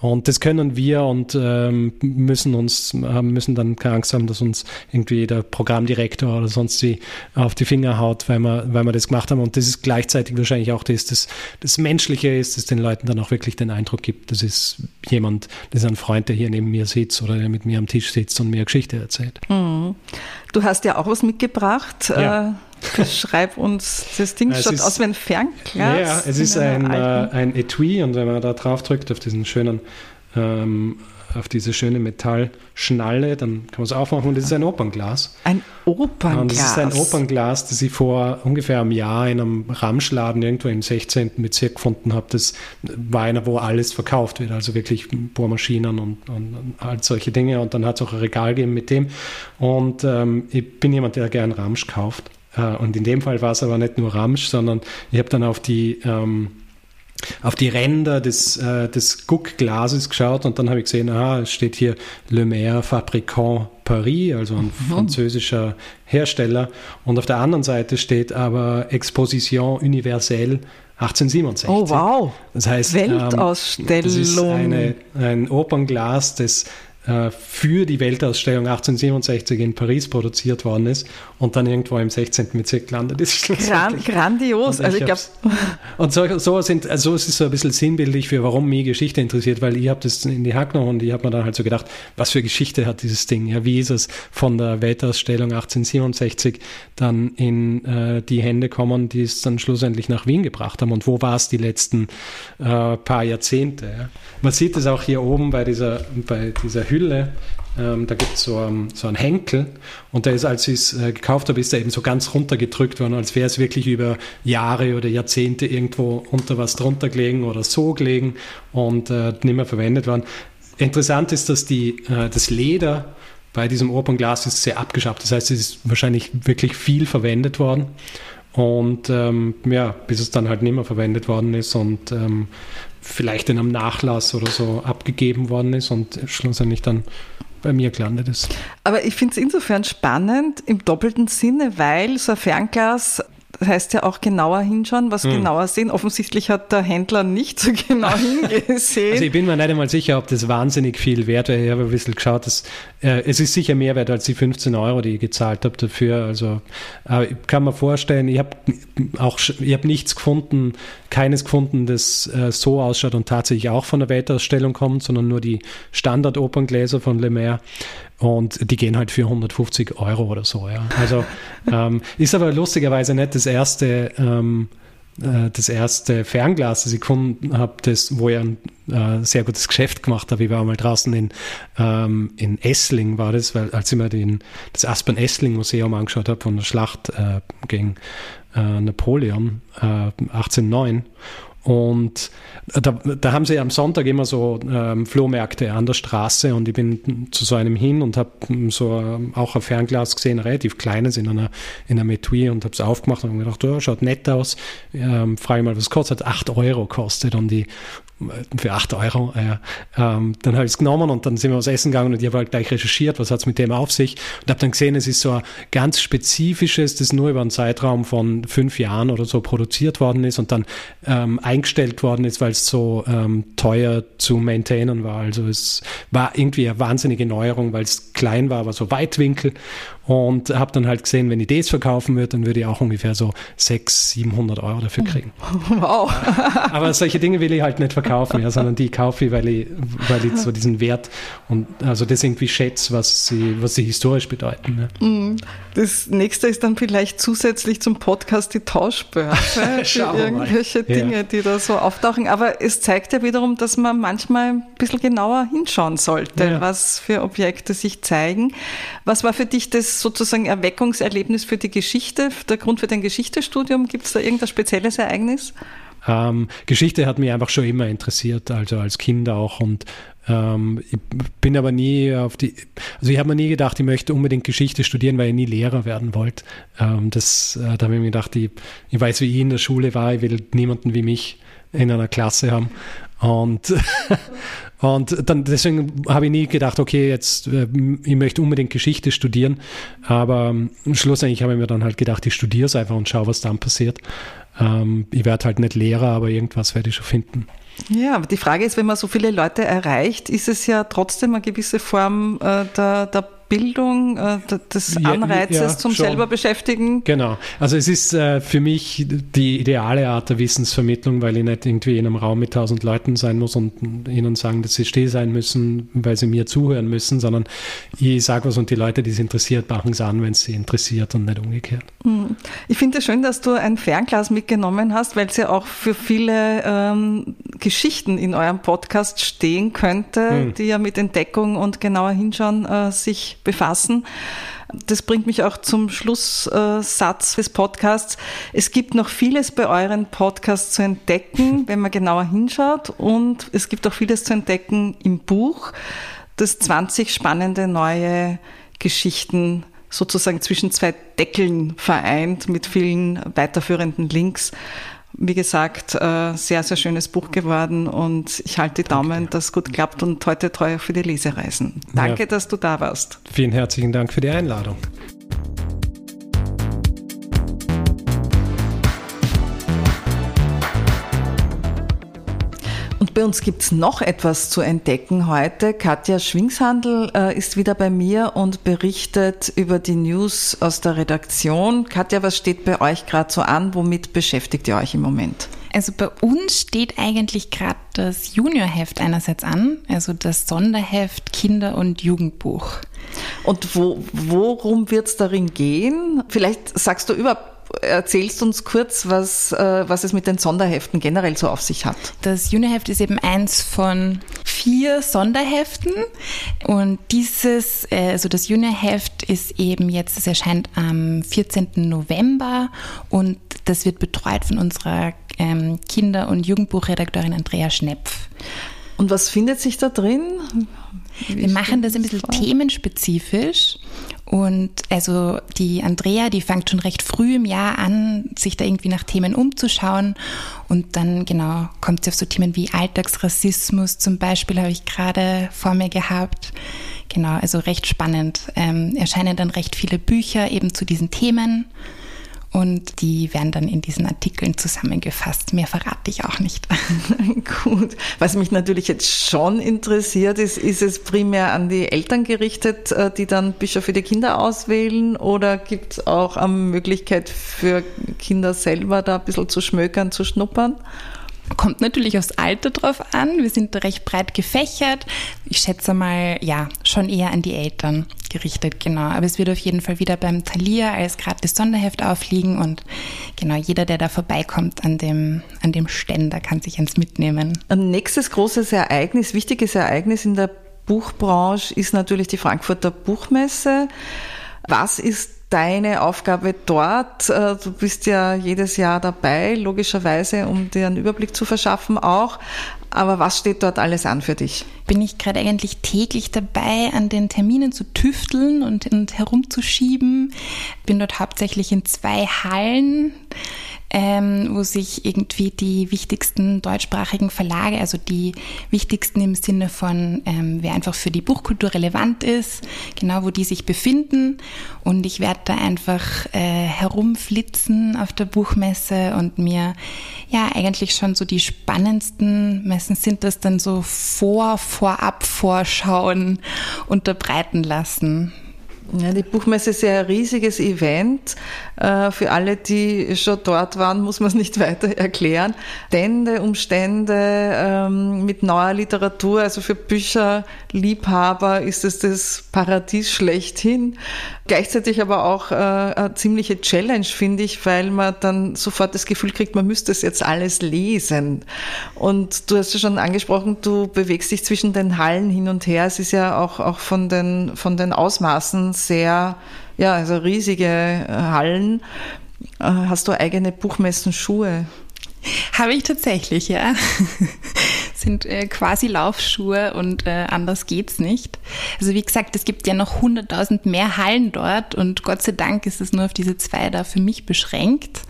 Und das können wir und ähm, müssen uns, müssen dann keine Angst haben, dass uns irgendwie der Programmdirektor oder sonst wie auf die Finger haut, weil wir, weil wir das gemacht haben. Und das ist gleichzeitig wahrscheinlich auch das, das, das Menschliche ist, das den Leuten dann auch wirklich den Eindruck gibt, das ist jemand, das ist ein Freund, der hier neben mir mir sitzt oder der mit mir am Tisch sitzt und mir eine Geschichte erzählt. Mhm. Du hast ja auch was mitgebracht. Ja. Äh, schreib uns das Ding, (laughs) es schaut ist, aus wie ein Fernglas. Ja, es ist ein, äh, ein Etui und wenn man da drauf drückt auf diesen schönen ähm, auf diese schöne Metallschnalle, dann kann man es aufmachen und es ist ein Opernglas. Ein Opernglas? Und es ist ein Opernglas, das ich vor ungefähr einem Jahr in einem Ramschladen irgendwo im 16. Bezirk gefunden habe. Das war einer, wo alles verkauft wird, also wirklich Bohrmaschinen und, und, und all solche Dinge. Und dann hat es auch ein Regal gegeben mit dem. Und ähm, ich bin jemand, der gern Ramsch kauft. Äh, und in dem Fall war es aber nicht nur Ramsch, sondern ich habe dann auf die... Ähm, auf die Ränder des, äh, des Guckglases geschaut und dann habe ich gesehen, aha, es steht hier Le Maire Fabricant Paris, also ein mhm. französischer Hersteller. Und auf der anderen Seite steht aber Exposition Universelle 1867. Oh wow! Das heißt, Weltausstellung. Ähm, das ist eine, ein Opernglas, das für die Weltausstellung 1867 in Paris produziert worden ist und dann irgendwo im 16. Bezirk gelandet ist. (laughs) Gran grandios. Also ich glaube. Und so, so, sind, also es ist so ein bisschen sinnbildlich für, warum mich Geschichte interessiert, weil ich habe das in die genommen und ich habe mir dann halt so gedacht, was für Geschichte hat dieses Ding? Ja, wie ist es von der Weltausstellung 1867 dann in äh, die Hände kommen, die es dann schlussendlich nach Wien gebracht haben und wo war es die letzten äh, paar Jahrzehnte? Ja? Man sieht es auch hier oben bei dieser, bei dieser Hülle. Ähm, da gibt es so, um, so einen Henkel und der ist, als ich es äh, gekauft habe, ist er eben so ganz runtergedrückt worden, als wäre es wirklich über Jahre oder Jahrzehnte irgendwo unter was drunter gelegen oder so gelegen und äh, nicht mehr verwendet worden. Interessant ist, dass die, äh, das Leder bei diesem Opernglas ist sehr abgeschafft. Das heißt, es ist wahrscheinlich wirklich viel verwendet worden. Und ähm, ja, bis es dann halt nicht mehr verwendet worden ist und ähm, vielleicht in einem Nachlass oder so abgegeben worden ist und schlussendlich dann bei mir gelandet ist. Aber ich finde es insofern spannend im doppelten Sinne, weil so ein Fernglas das heißt ja auch genauer hinschauen, was hm. genauer sehen. Offensichtlich hat der Händler nicht so (laughs) genau hingesehen. Also ich bin mir nicht einmal sicher, ob das wahnsinnig viel wert wäre. Ich habe ein bisschen geschaut, dass, äh, es ist sicher mehr wert als die 15 Euro, die ich gezahlt habe dafür. Also äh, ich kann mir vorstellen, ich habe auch ich habe nichts gefunden, keines gefunden, das äh, so ausschaut und tatsächlich auch von der Weltausstellung kommt, sondern nur die Standard-Operngläser von Le Maire. Und die gehen halt für 150 Euro oder so. Ja. Also (laughs) ähm, ist aber lustigerweise nicht das erste, ähm, äh, das erste Fernglas, das ich gefunden habe, das, wo ich ein äh, sehr gutes Geschäft gemacht habe. Ich war mal draußen in, ähm, in Essling, war das, weil als ich mir den, das Aspen-Essling-Museum angeschaut habe von der Schlacht äh, gegen äh, Napoleon 1809 äh, und da, da, haben sie am Sonntag immer so ähm, Flohmärkte an der Straße und ich bin zu so einem hin und habe so ähm, auch ein Fernglas gesehen, relativ kleines in einer, in einer Metui und habe es aufgemacht und gedacht, oh, schaut nett aus. Ähm, frage mal, was kostet? 8 Euro kostet und die für 8 Euro. Äh, ähm, dann habe ich es genommen und dann sind wir was essen gegangen und ich habe halt gleich recherchiert, was hat es mit dem auf sich und habe dann gesehen, es ist so ein ganz spezifisches, das nur über einen Zeitraum von fünf Jahren oder so produziert worden ist und dann ähm, eingestellt worden ist, weil es so ähm, teuer zu maintainen war. Also es war irgendwie eine wahnsinnige Neuerung, weil es klein war, aber so Weitwinkel und habe dann halt gesehen, wenn ich das verkaufen würde, dann würde ich auch ungefähr so 600, 700 Euro dafür kriegen. (laughs) Wow. (laughs) Aber solche Dinge will ich halt nicht verkaufen, ja, sondern die kaufe ich, weil ich, weil ich so diesen Wert und also das irgendwie schätze, was sie, was sie historisch bedeuten. Ja. Mm. Das nächste ist dann vielleicht zusätzlich zum Podcast die Tauschbörse (laughs) irgendwelche mal. Dinge, ja. die da so auftauchen. Aber es zeigt ja wiederum, dass man manchmal ein bisschen genauer hinschauen sollte, ja. was für Objekte sich zeigen. Was war für dich das sozusagen Erweckungserlebnis für die Geschichte, der Grund für dein Geschichtestudium? Gibt es da irgendein spezielles Ereignis? Ähm, Geschichte hat mich einfach schon immer interessiert, also als Kind auch. Und ähm, ich bin aber nie auf die, also ich habe mir nie gedacht, ich möchte unbedingt Geschichte studieren, weil ich nie Lehrer werden wollte. Ähm, das, äh, da habe ich mir gedacht, ich, ich weiß, wie ich in der Schule war, ich will niemanden wie mich in einer Klasse haben. Und, (laughs) und dann deswegen habe ich nie gedacht, okay, jetzt äh, ich möchte unbedingt Geschichte studieren. Aber ähm, schlussendlich habe ich mir dann halt gedacht, ich studiere es einfach und schaue, was dann passiert. Ähm, ich werde halt nicht Lehrer, aber irgendwas werde ich schon finden. Ja, aber die Frage ist, wenn man so viele Leute erreicht, ist es ja trotzdem eine gewisse Form äh, der, der Bildung, äh, des Anreizes ja, ja, zum schon. selber beschäftigen? Genau. Also es ist äh, für mich die ideale Art der Wissensvermittlung, weil ich nicht irgendwie in einem Raum mit tausend Leuten sein muss und ihnen sagen, dass sie still sein müssen, weil sie mir zuhören müssen, sondern ich sage was und die Leute, die es interessiert, machen es an, wenn es sie interessiert und nicht umgekehrt. Hm. Ich finde es schön, dass du ein Fernglas mitgenommen hast, weil es ja auch für viele ähm, Geschichten in eurem Podcast stehen könnte, hm. die ja mit Entdeckung und genauer Hinschauen äh, sich befassen. Das bringt mich auch zum Schlusssatz des Podcasts. Es gibt noch vieles bei euren Podcasts zu entdecken, (laughs) wenn man genauer hinschaut. Und es gibt auch vieles zu entdecken im Buch, das 20 spannende neue Geschichten sozusagen zwischen zwei Deckeln vereint mit vielen weiterführenden Links. Wie gesagt, äh, sehr, sehr schönes Buch geworden und ich halte die Daumen, Danke. dass es gut klappt und heute treu für die Lesereisen. Danke, ja. dass du da warst. Vielen herzlichen Dank für die Einladung. Und bei uns gibt's noch etwas zu entdecken heute. Katja Schwingshandel äh, ist wieder bei mir und berichtet über die News aus der Redaktion. Katja, was steht bei euch gerade so an? Womit beschäftigt ihr euch im Moment? Also bei uns steht eigentlich gerade das Juniorheft einerseits an, also das Sonderheft Kinder- und Jugendbuch. Und wo, worum wird's darin gehen? Vielleicht sagst du überhaupt erzählst uns kurz, was, äh, was es mit den Sonderheften generell so auf sich hat. Das Juniheft ist eben eins von vier Sonderheften und dieses, äh, also das Juniheft ist eben jetzt, es erscheint am 14. November und das wird betreut von unserer ähm, Kinder- und Jugendbuchredakteurin Andrea Schnepf. Und was findet sich da drin? Wir machen das ein bisschen themenspezifisch. Und also die Andrea, die fängt schon recht früh im Jahr an, sich da irgendwie nach Themen umzuschauen. Und dann genau kommt sie auf so Themen wie Alltagsrassismus zum Beispiel, habe ich gerade vor mir gehabt. Genau, also recht spannend. Ähm, erscheinen dann recht viele Bücher eben zu diesen Themen und die werden dann in diesen Artikeln zusammengefasst. Mehr verrate ich auch nicht. (laughs) Gut. Was mich natürlich jetzt schon interessiert, ist, ist es primär an die Eltern gerichtet, äh, die dann Bücher für die Kinder auswählen oder gibt es auch eine Möglichkeit für Kinder selber da ein bisschen zu schmökern, zu schnuppern? Kommt natürlich aufs Alter drauf an. Wir sind recht breit gefächert. Ich schätze mal, ja, schon eher an die Eltern gerichtet, genau. Aber es wird auf jeden Fall wieder beim Thalia als gratis Sonderheft aufliegen und genau, jeder, der da vorbeikommt an dem, an dem Ständer, kann sich eins mitnehmen. Ein nächstes großes Ereignis, wichtiges Ereignis in der Buchbranche ist natürlich die Frankfurter Buchmesse. Was ist deine Aufgabe dort? Äh, du bist ja jedes Jahr dabei, logischerweise, um dir einen Überblick zu verschaffen auch. Aber was steht dort alles an für dich? Bin ich gerade eigentlich täglich dabei, an den Terminen zu tüfteln und, und herumzuschieben. Bin dort hauptsächlich in zwei Hallen ähm, wo sich irgendwie die wichtigsten deutschsprachigen Verlage, also die wichtigsten im Sinne von, ähm, wer einfach für die Buchkultur relevant ist, genau wo die sich befinden. Und ich werde da einfach äh, herumflitzen auf der Buchmesse und mir ja eigentlich schon so die spannendsten, meistens sind das dann so Vor-, Vorab-Vorschauen unterbreiten lassen. Ja, die Buchmesse ist ja ein riesiges Event. Äh, für alle, die schon dort waren, muss man es nicht (laughs) weiter erklären. Stände, Umstände ähm, mit neuer Literatur, also für Bücherliebhaber ist es das Paradies schlechthin. Gleichzeitig aber auch äh, eine ziemliche Challenge, finde ich, weil man dann sofort das Gefühl kriegt, man müsste es jetzt alles lesen. Und du hast ja schon angesprochen, du bewegst dich zwischen den Hallen hin und her. Es ist ja auch, auch von, den, von den Ausmaßen sehr, ja, also riesige äh, Hallen. Äh, hast du eigene Buchmessenschuhe? Habe ich tatsächlich, ja. (laughs) Sind äh, quasi Laufschuhe und äh, anders geht's nicht. Also wie gesagt, es gibt ja noch 100.000 mehr Hallen dort und Gott sei Dank ist es nur auf diese zwei da für mich beschränkt.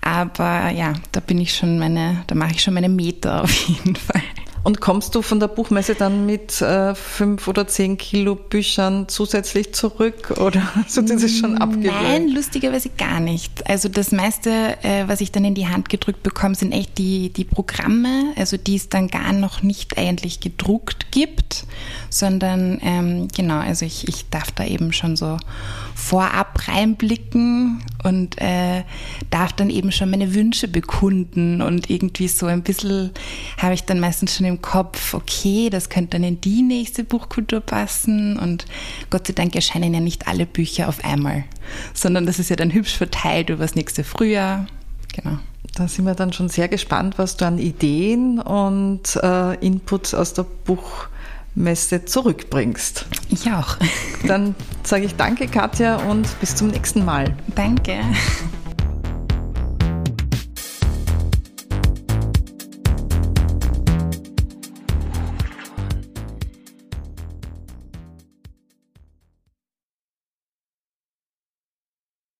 Aber ja, da bin ich schon meine, da mache ich schon meine Meter (laughs) auf jeden Fall. Und kommst du von der Buchmesse dann mit äh, fünf oder zehn Kilo Büchern zusätzlich zurück oder (laughs) du das schon abgewöhnt? Nein, lustigerweise gar nicht. Also das meiste, äh, was ich dann in die Hand gedrückt bekomme, sind echt die, die Programme, also die es dann gar noch nicht eigentlich gedruckt gibt, sondern ähm, genau, also ich, ich darf da eben schon so vorab reinblicken und äh, darf dann eben schon meine Wünsche bekunden und irgendwie so ein bisschen habe ich dann meistens schon im Kopf, okay, das könnte dann in die nächste Buchkultur passen und Gott sei Dank erscheinen ja nicht alle Bücher auf einmal, sondern das ist ja dann hübsch verteilt über das nächste Frühjahr. Genau. Da sind wir dann schon sehr gespannt, was du an Ideen und äh, Inputs aus der Buch Messe zurückbringst. Ich auch. Dann sage ich danke, Katja, und bis zum nächsten Mal. Danke.